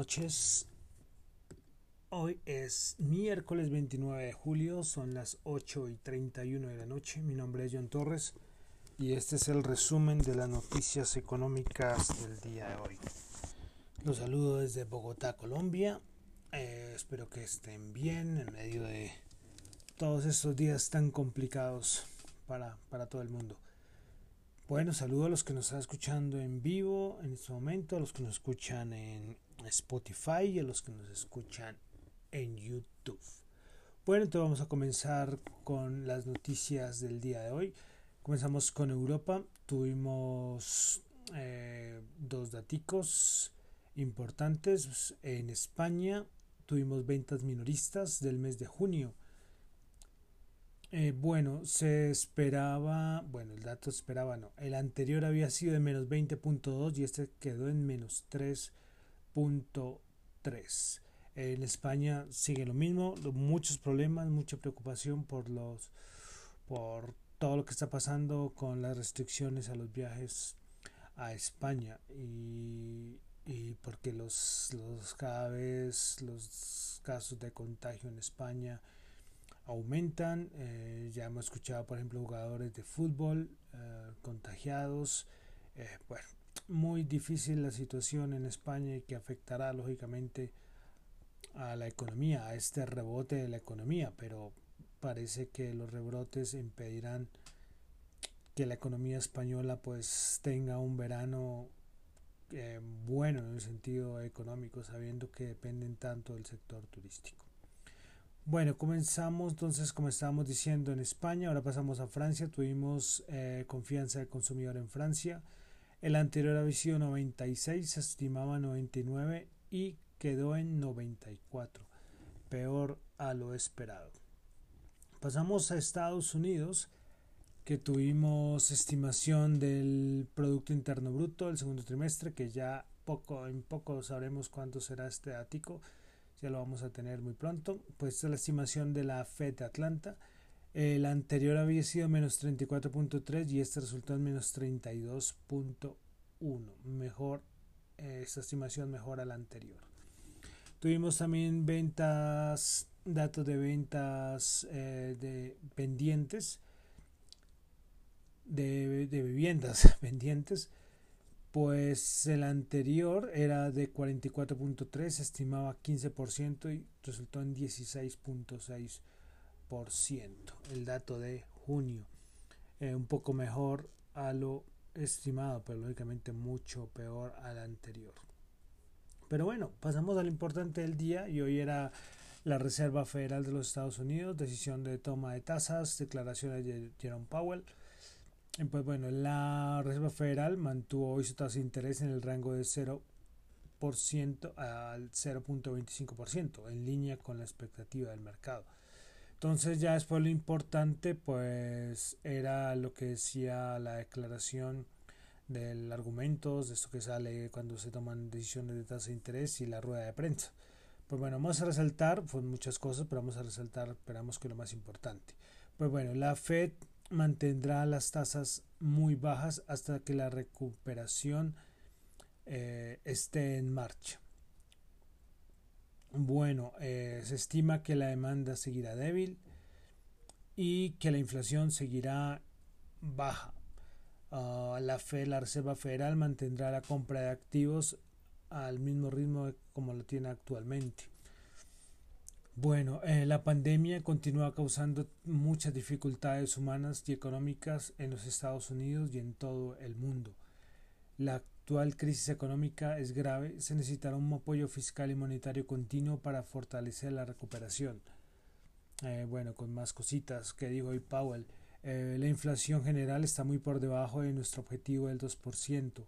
noches. Hoy es miércoles 29 de julio, son las 8 y 31 de la noche. Mi nombre es John Torres y este es el resumen de las noticias económicas del día de hoy. Los saludo desde Bogotá, Colombia. Eh, espero que estén bien en medio de todos estos días tan complicados para, para todo el mundo. Bueno, saludo a los que nos están escuchando en vivo en este momento, a los que nos escuchan en Spotify y a los que nos escuchan en YouTube. Bueno, entonces vamos a comenzar con las noticias del día de hoy. Comenzamos con Europa. Tuvimos eh, dos daticos importantes. En España tuvimos ventas minoristas del mes de junio eh, bueno, se esperaba, bueno, el dato esperaba no, el anterior había sido de menos 20.2 y este quedó en menos 3.3. En España sigue lo mismo, muchos problemas, mucha preocupación por los por todo lo que está pasando con las restricciones a los viajes a España y, y porque los, los cada vez los casos de contagio en España aumentan. Eh, ya hemos escuchado, por ejemplo, jugadores de fútbol eh, contagiados. Eh, bueno, muy difícil la situación en España y que afectará lógicamente a la economía, a este rebote de la economía, pero parece que los rebrotes impedirán que la economía española pues tenga un verano bueno en el sentido económico, sabiendo que dependen tanto del sector turístico. Bueno, comenzamos entonces, como estábamos diciendo, en España, ahora pasamos a Francia, tuvimos eh, confianza del consumidor en Francia, el anterior había sido 96, se estimaba 99 y quedó en 94, peor a lo esperado. Pasamos a Estados Unidos, que tuvimos estimación del Producto Interno Bruto del segundo trimestre, que ya poco en poco sabremos cuánto será este ático ya lo vamos a tener muy pronto. Pues la estimación de la Fed de Atlanta. El anterior había sido menos 34.3 y este resultó en menos 32.1. Mejor, eh, esta estimación mejora la anterior. Tuvimos también ventas, datos de ventas eh, de pendientes, de, de viviendas pendientes pues el anterior era de 44.3, estimaba 15% y resultó en 16.6%. El dato de junio, eh, un poco mejor a lo estimado, pero lógicamente mucho peor al anterior. Pero bueno, pasamos al importante del día y hoy era la Reserva Federal de los Estados Unidos, decisión de toma de tasas, declaraciones de Jerome Powell. Pues bueno, la Reserva Federal mantuvo hoy su tasa de interés en el rango de 0% al 0.25%, en línea con la expectativa del mercado. Entonces ya después lo importante pues era lo que decía la declaración del argumentos, de esto que sale cuando se toman decisiones de tasa de interés y la rueda de prensa. Pues bueno, vamos a resaltar, pues muchas cosas, pero vamos a resaltar, esperamos que lo más importante. Pues bueno, la Fed mantendrá las tasas muy bajas hasta que la recuperación eh, esté en marcha. Bueno, eh, se estima que la demanda seguirá débil y que la inflación seguirá baja. Ah, la, Fed, la Reserva Federal mantendrá la compra de activos al mismo ritmo como lo tiene actualmente. Bueno, eh, la pandemia continúa causando muchas dificultades humanas y económicas en los Estados Unidos y en todo el mundo. La actual crisis económica es grave, se necesitará un apoyo fiscal y monetario continuo para fortalecer la recuperación. Eh, bueno, con más cositas que dijo hoy Powell. Eh, la inflación general está muy por debajo de nuestro objetivo del 2%.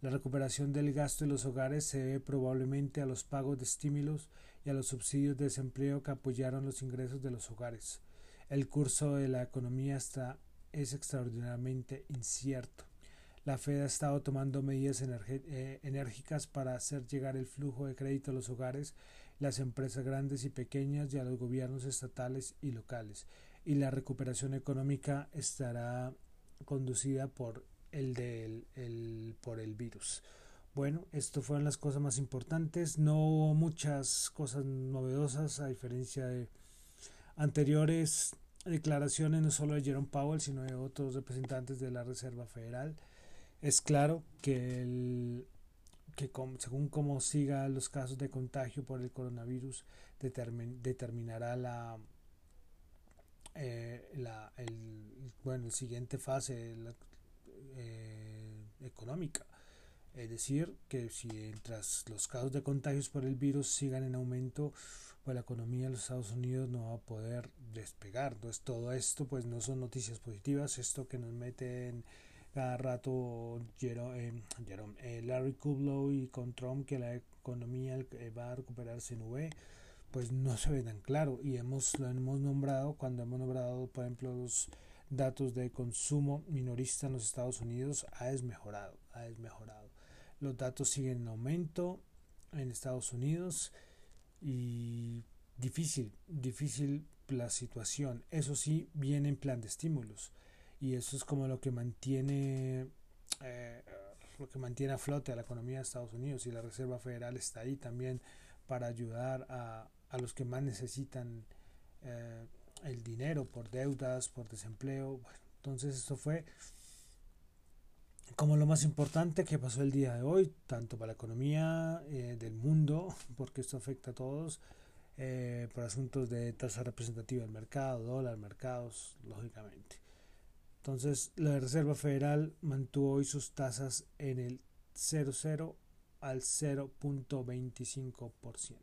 La recuperación del gasto de los hogares se debe probablemente a los pagos de estímulos y a los subsidios de desempleo que apoyaron los ingresos de los hogares. El curso de la economía está, es extraordinariamente incierto. La Fed ha estado tomando medidas eh, enérgicas para hacer llegar el flujo de crédito a los hogares, las empresas grandes y pequeñas y a los gobiernos estatales y locales. Y la recuperación económica estará conducida por el, del, el por el virus. bueno, esto fueron las cosas más importantes. No hubo muchas cosas novedosas a diferencia de anteriores declaraciones, no solo de Jerome Powell, sino de otros representantes de la Reserva Federal. Es claro que, el, que según cómo siga los casos de contagio por el coronavirus, determinará la, eh, la el, bueno, el siguiente fase eh, económica es decir, que si mientras los casos de contagios por el virus sigan en aumento, pues la economía de los Estados Unidos no va a poder despegar. Entonces todo esto pues no son noticias positivas. Esto que nos meten cada rato Jerome, Jerome, eh, Larry Kudlow y con Trump que la economía eh, va a recuperarse en UE, pues no se ve tan claro. Y hemos, lo hemos nombrado cuando hemos nombrado, por ejemplo, los datos de consumo minorista en los Estados Unidos, ha desmejorado, ha desmejorado. Los datos siguen en aumento en Estados Unidos y difícil, difícil la situación. Eso sí, viene en plan de estímulos y eso es como lo que mantiene eh, lo que mantiene a flote a la economía de Estados Unidos y la Reserva Federal está ahí también para ayudar a, a los que más necesitan eh, el dinero por deudas, por desempleo. entonces esto fue como lo más importante que pasó el día de hoy, tanto para la economía eh, del mundo, porque esto afecta a todos, por asuntos de tasa representativa del mercado, dólar, mercados, lógicamente. Entonces, la Reserva Federal mantuvo hoy sus tasas en el 0,0 al 0.25%.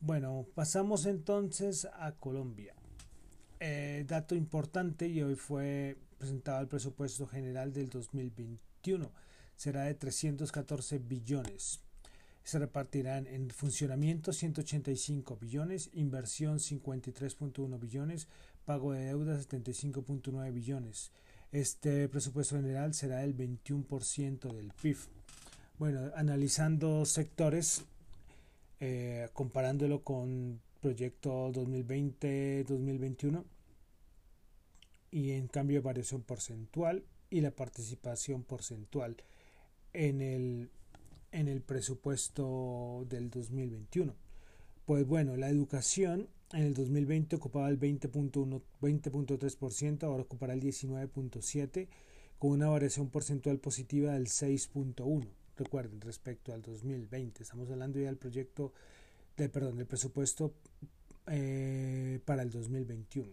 Bueno, pasamos entonces a Colombia. Eh, dato importante y hoy fue presentado el presupuesto general del 2021. Será de 314 billones. Se repartirán en funcionamiento 185 billones, inversión 53.1 billones, pago de deudas 75.9 billones. Este presupuesto general será el 21% del PIB. Bueno, analizando sectores, eh, comparándolo con proyecto 2020-2021, y en cambio de variación porcentual y la participación porcentual en el, en el presupuesto del 2021. Pues bueno, la educación en el 2020 ocupaba el 20.1, 20.3%, ahora ocupará el 19.7%, con una variación porcentual positiva del 6.1%. Recuerden, respecto al 2020, estamos hablando ya del proyecto, de, perdón, del presupuesto eh, para el 2021.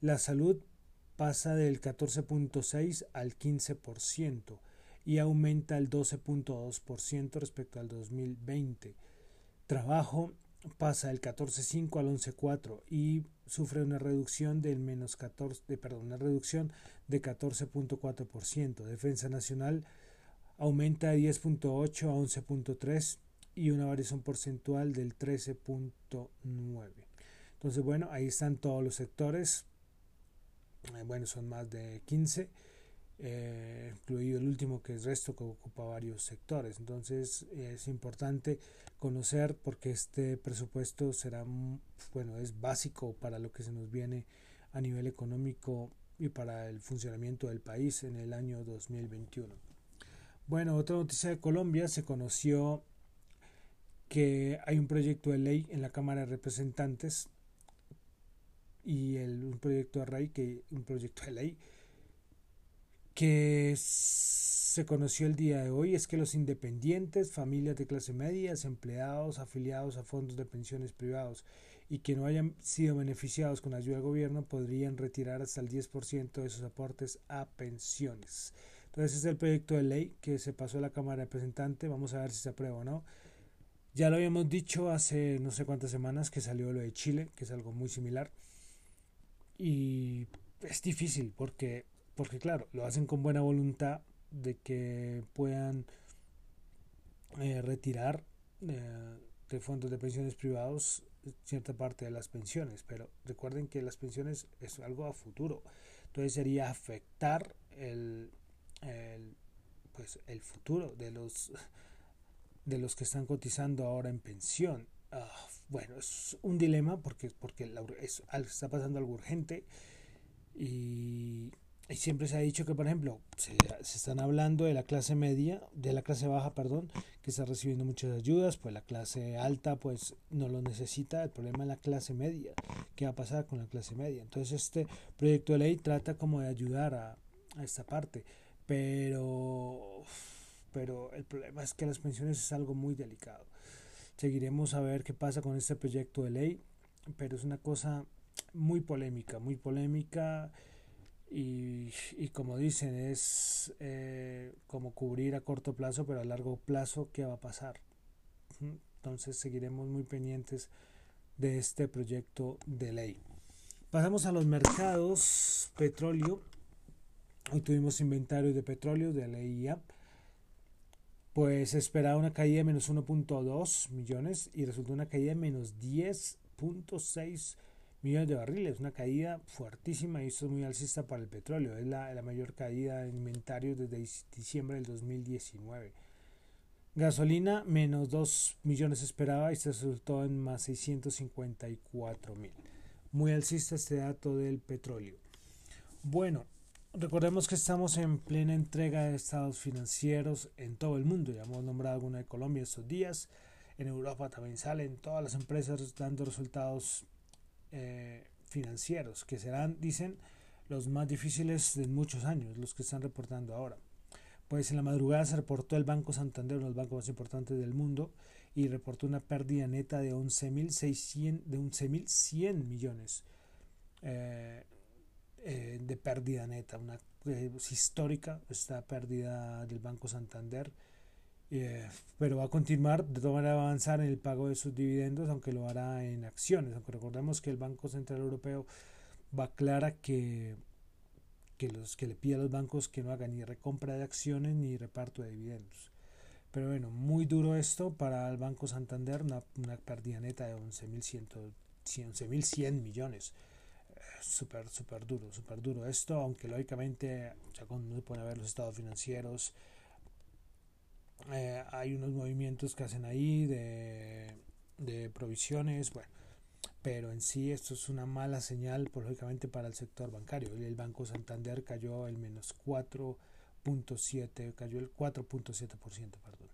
La salud pasa del 14.6 al 15% y aumenta el 12.2% respecto al 2020. Trabajo pasa del 14.5 al 11.4 y sufre una reducción del menos 14, de, perdón, una reducción de 14.4%. Defensa Nacional aumenta de 10.8 a 11.3 y una variación porcentual del 13.9. Entonces, bueno, ahí están todos los sectores eh, bueno, son más de 15, eh, incluido el último que es resto que ocupa varios sectores. Entonces es importante conocer porque este presupuesto será, mm, bueno, es básico para lo que se nos viene a nivel económico y para el funcionamiento del país en el año 2021. Bueno, otra noticia de Colombia, se conoció que hay un proyecto de ley en la Cámara de Representantes y el, un proyecto de ley que un proyecto de ley que se conoció el día de hoy es que los independientes, familias de clase media, empleados afiliados a fondos de pensiones privados y que no hayan sido beneficiados con ayuda del gobierno podrían retirar hasta el 10% de sus aportes a pensiones. Entonces es el proyecto de ley que se pasó a la Cámara de Representantes. Vamos a ver si se aprueba o no. Ya lo habíamos dicho hace no sé cuántas semanas que salió lo de Chile, que es algo muy similar. Y es difícil porque, porque claro, lo hacen con buena voluntad de que puedan eh, retirar eh, de fondos de pensiones privados cierta parte de las pensiones, pero recuerden que las pensiones es algo a futuro, entonces sería afectar el, el, pues el futuro de los de los que están cotizando ahora en pensión. Ah, bueno, es un dilema porque, porque está pasando algo urgente y, y siempre se ha dicho que, por ejemplo, se, se, están hablando de la clase media, de la clase baja, perdón, que está recibiendo muchas ayudas, pues la clase alta pues no lo necesita, el problema es la clase media, ¿qué va a pasar con la clase media? Entonces este proyecto de ley trata como de ayudar a, a esta parte, pero, pero el problema es que las pensiones es algo muy delicado. Seguiremos a ver qué pasa con este proyecto de ley, pero es una cosa muy polémica, muy polémica y, y como dicen, es eh, como cubrir a corto plazo, pero a largo plazo, ¿qué va a pasar? Entonces seguiremos muy pendientes de este proyecto de ley. Pasamos a los mercados, petróleo. Hoy tuvimos inventario de petróleo de la EIA. Pues esperaba una caída de menos 1.2 millones y resultó una caída de menos 10.6 millones de barriles, una caída fuertísima y esto es muy alcista para el petróleo, es la, la mayor caída en inventario desde diciembre del 2019. Gasolina menos 2 millones esperaba y se resultó en más 654 mil. Muy alcista este dato del petróleo. Bueno, recordemos que estamos en plena entrega de estados financieros en todo el mundo. Ya hemos nombrado alguna de Colombia estos días. En Europa también salen todas las empresas dando resultados eh, financieros, que serán, dicen, los más difíciles de muchos años, los que están reportando ahora. Pues en la madrugada se reportó el Banco Santander, uno de los bancos más importantes del mundo, y reportó una pérdida neta de 11.100 de 11 millones eh, eh, de pérdida neta, una eh, histórica esta pérdida del Banco Santander eh, pero va a continuar, de todas maneras va a avanzar en el pago de sus dividendos, aunque lo hará en acciones. Aunque recordemos que el Banco Central Europeo va clara que, que, los, que le pide a los bancos que no hagan ni recompra de acciones ni reparto de dividendos. Pero bueno, muy duro esto para el Banco Santander, una, una pérdida neta de 11.100 millones. Eh, súper, súper duro, súper duro esto, aunque lógicamente, ya cuando uno pone a ver los estados financieros, eh, hay unos movimientos que hacen ahí de, de provisiones, bueno, pero en sí esto es una mala señal, pues, lógicamente, para el sector bancario. El Banco Santander cayó el menos 4.7, cayó el 4.7%, perdón.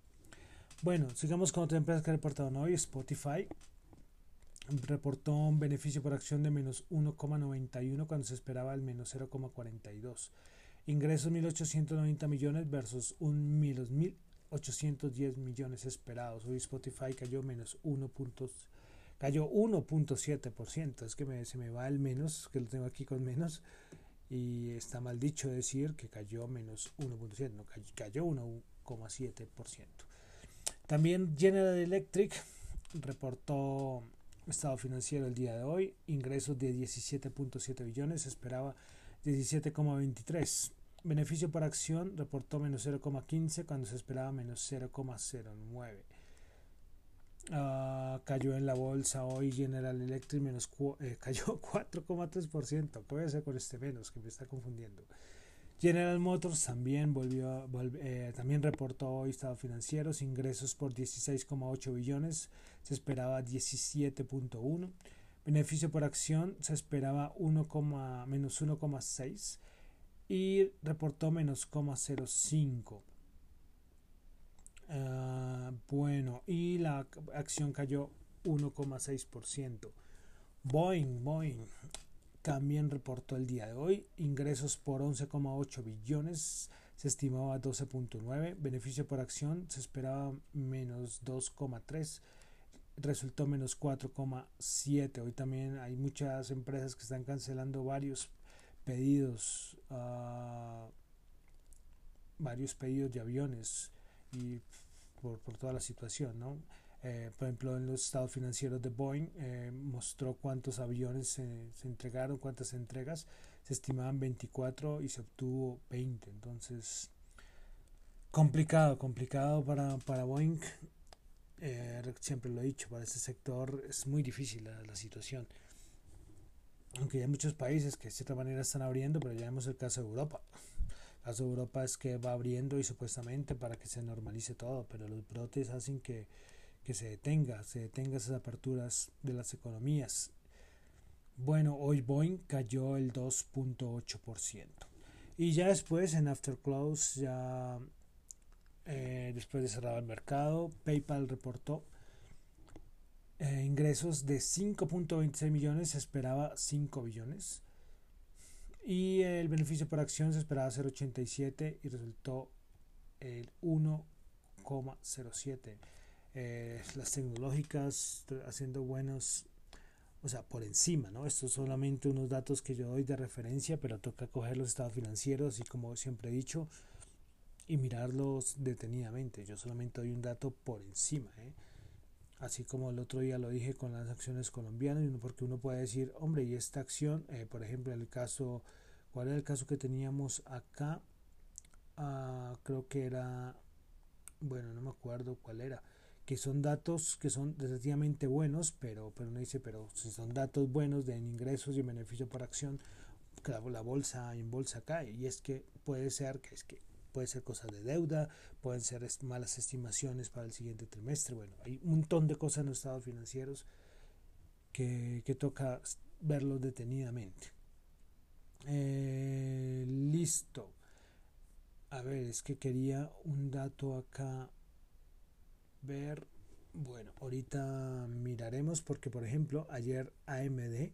Bueno, sigamos con otra empresa que reportaron hoy, Spotify. Reportó un beneficio por acción de menos 1,91 cuando se esperaba el menos 0,42. Ingresos 1.890 millones versus un menos 1.000 810 millones esperados. Hoy Spotify cayó menos 1 puntos, cayó 1.7%. Es que se me va el menos, que lo tengo aquí con menos. Y está mal dicho decir que cayó menos 1.7, no, cayó 1,7%. También General Electric reportó estado financiero el día de hoy, ingresos de 17.7 billones, esperaba 17,23 Beneficio por acción reportó menos 0,15 cuando se esperaba menos 0,09. Ah, cayó en la bolsa hoy General Electric menos eh, cayó 4,3%. ¿Qué voy a con este menos que me está confundiendo? General Motors también volvió, eh, también reportó hoy estado financieros, ingresos por 16,8 billones, se esperaba 17.1. Beneficio por acción se esperaba 1, menos 1,6 y reportó menos 0,05. Uh, bueno, y la acción cayó 1,6%. Boeing, Boeing también reportó el día de hoy ingresos por 11,8 billones, se estimaba 12.9, beneficio por acción se esperaba menos 2,3, resultó menos 4,7. Hoy también hay muchas empresas que están cancelando varios pedidos, uh, varios pedidos de aviones y por, por toda la situación, ¿no? Eh, por ejemplo, en los estados financieros de Boeing eh, mostró cuántos aviones se, se, entregaron, cuántas entregas. Se estimaban 24 y se obtuvo 20. Entonces, complicado, complicado para, para Boeing. Eh, siempre lo he dicho, para este sector es muy difícil la, la situación aunque hay muchos países que de cierta manera están abriendo, pero ya vemos el caso de Europa. El caso de Europa es que va abriendo y supuestamente para que se normalice todo, pero los brotes hacen que, que se detenga, se detenga esas aperturas de las economías. Bueno, hoy Boeing cayó el 2.8%. Y ya después en After Close, ya eh, después de cerrar el mercado, PayPal reportó eh, ingresos de 5.26 millones, se esperaba 5 billones. Y el beneficio por acción se esperaba ser 87 y resultó el 1,07. Eh, las tecnológicas haciendo buenos, o sea, por encima, ¿no? Estos son solamente unos datos que yo doy de referencia, pero toca coger los estados financieros y como siempre he dicho, y mirarlos detenidamente. Yo solamente doy un dato por encima, ¿eh? Así como el otro día lo dije con las acciones colombianas, porque uno puede decir, hombre, y esta acción, eh, por ejemplo, el caso, ¿cuál era el caso que teníamos acá? Ah, creo que era, bueno, no me acuerdo cuál era, que son datos que son relativamente buenos, pero, pero uno dice, pero si son datos buenos de ingresos y beneficio por acción, la, la bolsa en bolsa cae, y es que puede ser que es que puede ser cosas de deuda, pueden ser malas estimaciones para el siguiente trimestre. Bueno, hay un montón de cosas en los estados financieros que, toca verlos detenidamente. Eh, listo. A ver, es que quería un dato acá ver. Bueno, ahorita miraremos porque, por ejemplo, ayer AMD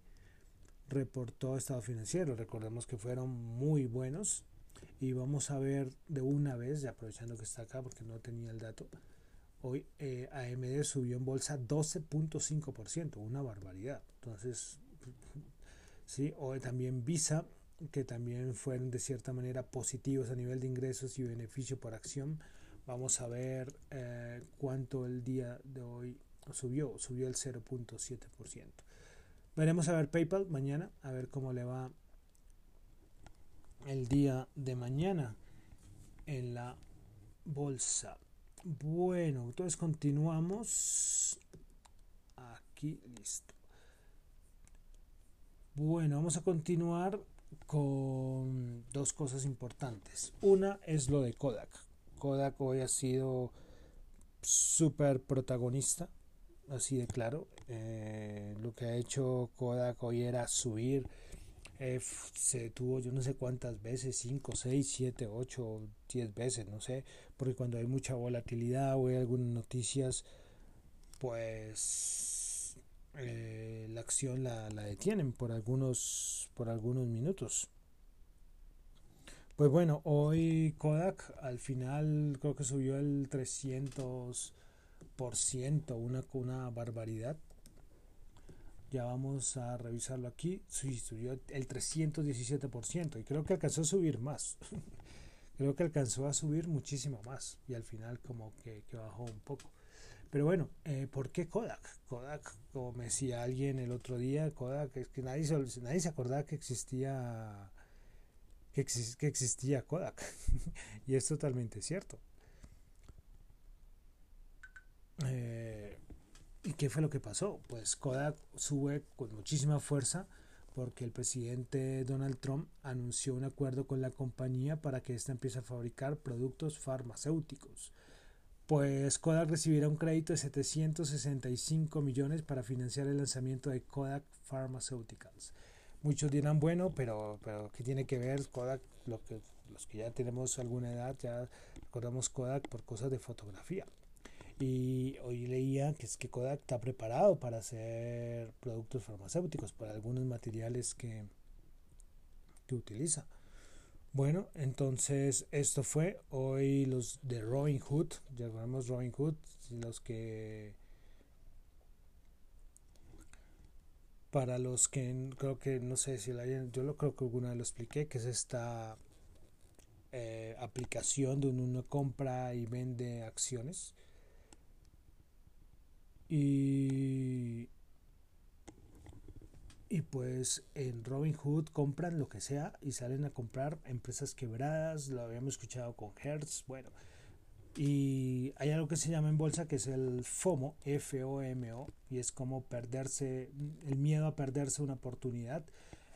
reportó estado financiero. Recordemos que fueron muy buenos y vamos a ver de una vez, ya aprovechando que está acá porque no tenía el dato, hoy eh, AMD subió en bolsa 12.5%, una barbaridad. Entonces, sí, hoy también Visa, que también fueron de cierta manera positivos a nivel de ingresos y beneficio por acción. Vamos a ver eh, cuánto el día de hoy subió, subió el 0.7%. Veremos a ver PayPal mañana, a ver cómo le va el día de mañana en la bolsa. Bueno, entonces continuamos. Aquí, listo. Bueno, vamos a continuar con dos cosas importantes. Una es lo de Kodak. Kodak hoy ha sido súper protagonista, así de claro. Eh, lo que ha hecho Kodak hoy era subir eh, se detuvo yo no sé cuántas veces, 5, 6, 7, 8, 10 veces, no sé, porque cuando hay mucha volatilidad o hay algunas noticias, pues eh, la acción la, la, detienen por algunos, por algunos minutos. Pues bueno, hoy Kodak al final creo que subió el 300%, una, una barbaridad. Ya vamos a revisarlo aquí. Sí, subió el 317% y creo que alcanzó a subir más. creo que alcanzó a subir muchísimo más y al final como que, bajó un poco. Pero bueno, eh, ¿por qué Kodak? Kodak, como me decía alguien el otro día, Kodak, es que nadie se, nadie se acordaba que existía que, que existía Kodak. y es totalmente cierto. Eh, ¿Y qué fue lo que pasó? Pues Kodak sube con muchísima fuerza porque el presidente Donald Trump anunció un acuerdo con la compañía para que ésta empiece a fabricar productos farmacéuticos. Pues Kodak recibirá un crédito de 765 millones para financiar el lanzamiento de Kodak Pharmaceuticals. Muchos dirán, bueno, pero, pero ¿qué tiene que ver Kodak? Lo que, los que ya tenemos alguna edad, ya recordamos Kodak por cosas de fotografía. Y hoy leía que es que Kodak está preparado para hacer productos farmacéuticos, para algunos materiales que, que utiliza. Bueno, entonces esto fue hoy los de Robin Hood, llamamos Robin Hood, los que para los que creo que no sé si la hayan, yo lo creo que alguna vez lo expliqué, que es esta eh, aplicación donde uno compra y vende acciones y, y pues en Robinhood compran lo que sea y salen a comprar empresas quebradas, lo habíamos escuchado con Hertz, bueno. Y hay algo que se llama en bolsa que es el FOMO, F-O-M-O, y es como perderse, el miedo a perderse una oportunidad.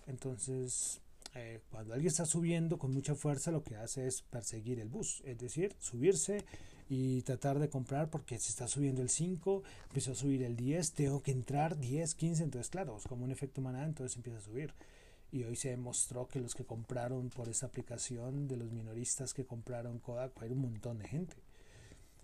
Entonces, eh, cuando alguien está subiendo con mucha fuerza, lo que hace es perseguir el bus, es decir, subirse y tratar de comprar porque si está subiendo el 5, empezó a subir el 10, tengo que entrar 10, 15, entonces claro, es como un efecto manada, entonces empieza a subir. y hoy se demostró que los que compraron por esa aplicación, de los minoristas que compraron Kodak, era un montón de gente.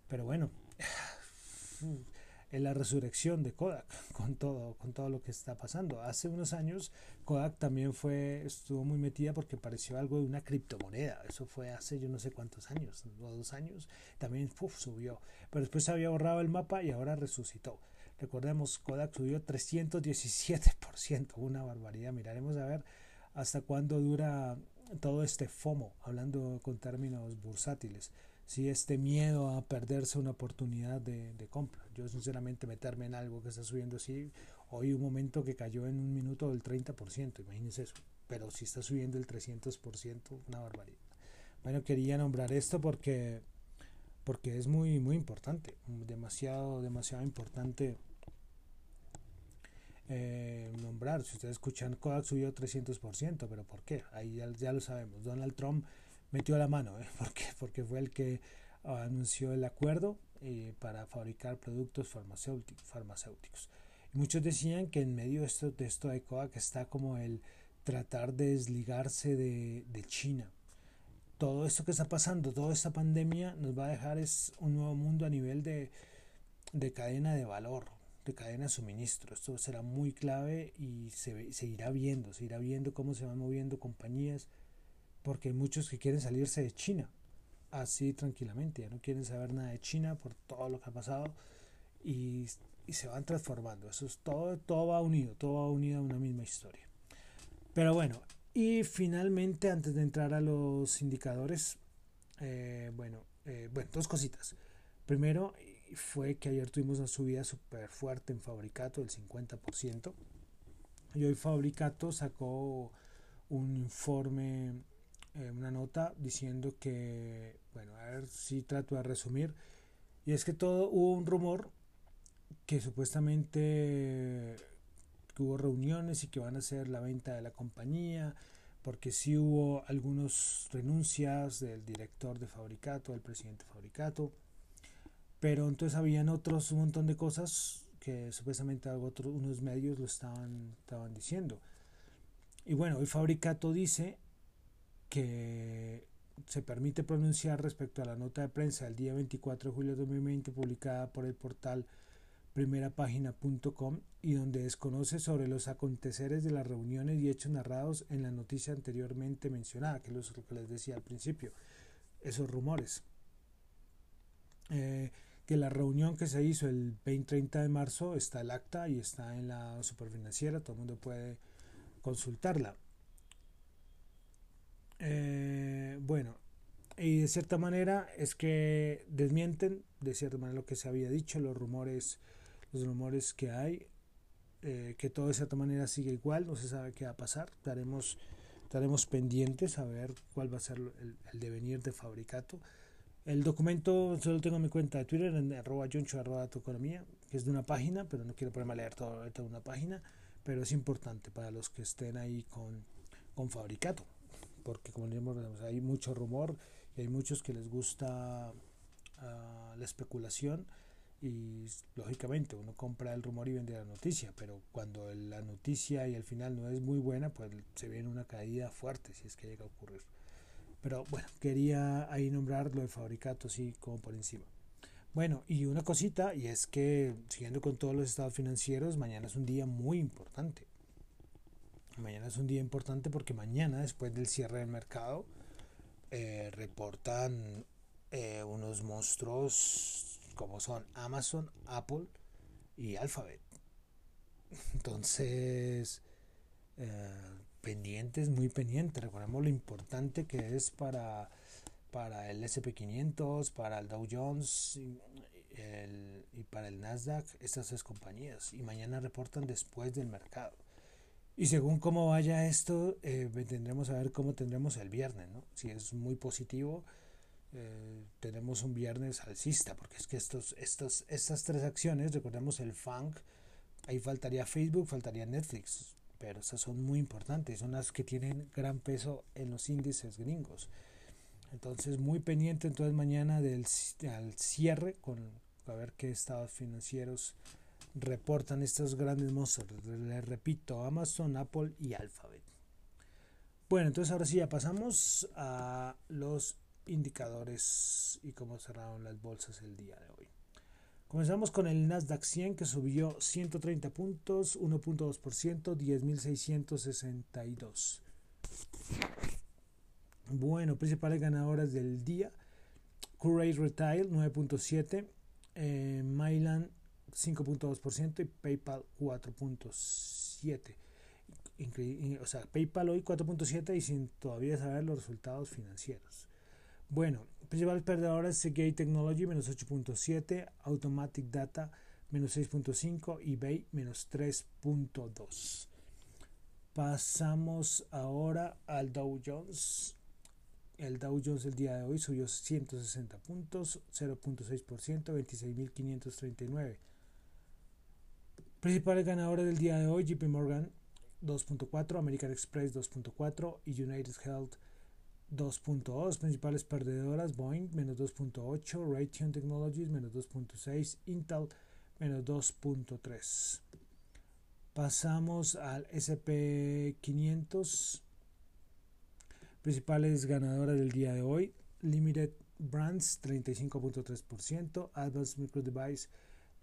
Pero bueno, es la resurrección de Kodak con todo, con todo lo que está pasando. Hace unos años Kodak también fue, estuvo muy metida porque pareció algo de una criptomoneda. Eso fue hace yo no sé cuántos años, dos años. También subió. Pero después se había borrado el mapa y ahora resucitó. Recordemos, Kodak subió 317%, una barbaridad. Miraremos a ver hasta cuándo dura todo este FOMO, hablando con términos bursátiles. Si este miedo a perderse una oportunidad de, compra. Yo sinceramente meterme en algo que está subiendo así, hoy un momento que cayó en un minuto del 30%, imagínense eso. Pero si está subiendo el 300%, una barbaridad. Bueno, quería nombrar esto porque porque es muy muy importante, demasiado demasiado importante eh, nombrar. Si ustedes escuchan, Kodak subió 300%, pero ¿por qué? Ahí ya, lo sabemos. Donald Trump metió la mano, ¿eh? ¿Por Porque fue el que ah, anunció el acuerdo eh, para fabricar productos farmacéuticos. Y muchos decían que en medio de esto, de esto de Kodak está como el tratar de desligarse de, de China. Todo esto que está pasando, toda esta pandemia nos va a dejar es un nuevo mundo a nivel de, de cadena de valor de cadena de suministro. Esto será muy clave y se, se, irá viendo, se irá viendo cómo se van moviendo compañías, porque hay muchos que quieren salirse de China, así tranquilamente, ya no quieren saber nada de China por todo lo que ha pasado y, y se van transformando. Eso es todo, todo va unido, todo va unido a una misma historia. Pero bueno, y finalmente, antes de entrar a los indicadores, eh, bueno, eh, bueno, dos cositas. Primero, fue que ayer tuvimos una subida súper fuerte en Fabricato del 50%. Y hoy Fabricato sacó un informe, eh, una nota diciendo que, bueno, a ver si trato de resumir. Y es que todo hubo un rumor que supuestamente hubo reuniones y que van a hacer la venta de la compañía, porque sí hubo algunas renuncias del director de Fabricato, del presidente de Fabricato pero entonces habían otros, un montón de cosas que supuestamente otros, unos medios lo estaban, estaban diciendo. Y bueno, hoy Fabricato dice que se permite pronunciar respecto a la nota de prensa del día 24 de julio de 2020 publicada por el portal primerapágina.com y donde desconoce sobre los aconteceres de las reuniones y hechos narrados en la noticia anteriormente mencionada, que es lo que les decía al principio, esos rumores. Eh, que la reunión que se hizo el 20-30 de marzo está el acta y está en la superfinanciera, todo el mundo puede consultarla. Eh, bueno, y de cierta manera es que desmienten de cierta manera lo que se había dicho, los rumores, los rumores que hay, eh, que todo de cierta manera sigue igual, no se sabe qué va a pasar, estaremos, estaremos pendientes a ver cuál va a ser el, el devenir de Fabricato. El documento solo tengo en mi cuenta de Twitter, en arroba yoncho, arroba tu economía, que es de una página, pero no quiero ponerme a leer toda, una página, pero es importante para los que estén ahí con, con Fabricato, porque como decimos, hay mucho rumor y hay muchos que les gusta uh, la especulación y lógicamente uno compra el rumor y vende la noticia, pero cuando la noticia y al final no es muy buena, pues se viene una caída fuerte si es que llega a ocurrir. Pero bueno, quería ahí nombrarlo de Fabricato así como por encima. Bueno, y una cosita, y es que siguiendo con todos los estados financieros, mañana es un día muy importante. Mañana es un día importante porque mañana, después del cierre del mercado, eh, reportan eh, unos monstruos como son Amazon, Apple y Alphabet. Entonces, eh, pendientes, muy pendientes. Recordemos lo importante que es para, para el SP500, para el Dow Jones y, y para el Nasdaq, estas tres compañías. Y mañana reportan después del mercado. Y según cómo vaya esto, eh, tendremos a ver cómo tendremos el viernes, ¿no? Si es muy positivo, eh, tenemos un viernes alcista, porque es que estos, estos, estas tres acciones, recordemos el FANG, ahí faltaría Facebook, faltaría Netflix, pero esas son muy importantes, son las que tienen gran peso en los índices gringos. Entonces, muy pendiente entonces mañana del al cierre con a ver qué estados financieros reportan estos grandes monstruos. Les repito, Amazon, Apple y Alphabet. Bueno, entonces ahora sí ya pasamos a los indicadores y cómo cerraron las bolsas el día de hoy. Comenzamos con el Nasdaq 100 que subió 130 puntos, 1.2%, 10.662. Bueno, principales ganadoras del día. Curate Retail 9.7, eh, Mylan 5.2% y PayPal 4.7 o sea, PayPal hoy 4.7 y sin todavía saber los resultados financieros. Bueno, principales perdedores, Seagate Technology menos 8.7, Automatic Data menos 6.5, eBay menos 3.2. Pasamos ahora al Dow Jones. El Dow Jones el día de hoy subió 160 puntos, 0.6%, 26.539. Principales ganadores del día de hoy, JP Morgan 2.4, American Express 2.4 y United Health 2.2. Principales perdedoras, Boeing menos 2.8, Raytheon Technologies menos 2.6, Intel menos 2.3. Pasamos al SP500. Principales ganadoras del día de hoy, Limited Brands 35.3%, Advanced Micro Device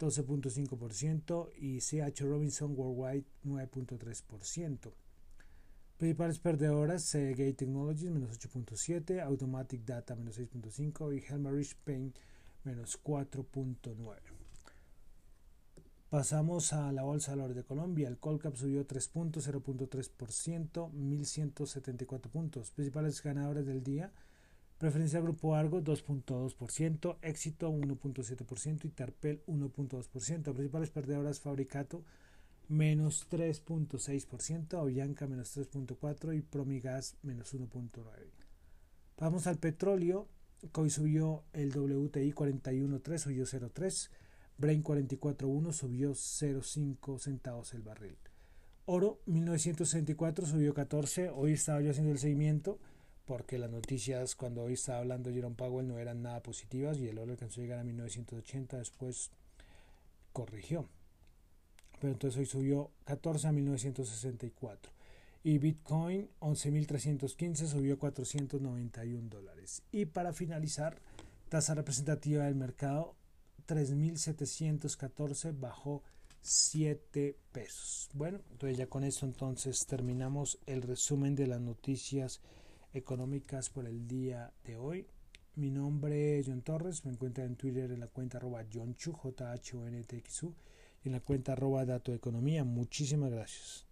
12.5% y CH Robinson Worldwide 9.3%. Principales perdedoras, Seagate Technologies menos 8.7, Automatic Data menos 6.5 y Helmerich Payne menos 4.9. Pasamos a la Bolsa de Valores de Colombia. El Colcap subió 3 puntos, 0.3%, 1.174 puntos. Principales ganadores del día, Preferencia Grupo Argo 2.2%, Éxito 1.7% y Tarpel 1.2%. Principales perdedoras Fabricato menos 3.6%, Avianca menos 3.4% y Promigas menos 1.9%. Vamos al petróleo, hoy subió el WTI 41.3, subió 0.3, Brain 44.1 subió 0.5 centavos el barril. Oro 1964 subió 14, hoy estaba yo haciendo el seguimiento porque las noticias cuando hoy estaba hablando Jerome Powell no eran nada positivas y el oro alcanzó a llegar a 1980, después corrigió. Pero entonces hoy subió 14 a 1964. Y Bitcoin 11.315 subió 491 dólares. Y para finalizar, tasa representativa del mercado 3.714 bajó 7 pesos. Bueno, entonces ya con esto entonces terminamos el resumen de las noticias económicas por el día de hoy. Mi nombre es John Torres, me encuentra en Twitter en la cuenta arroba John Chu, J -H -O -N -T -X -U, y en la cuenta arroba Dato Economía. Muchísimas gracias.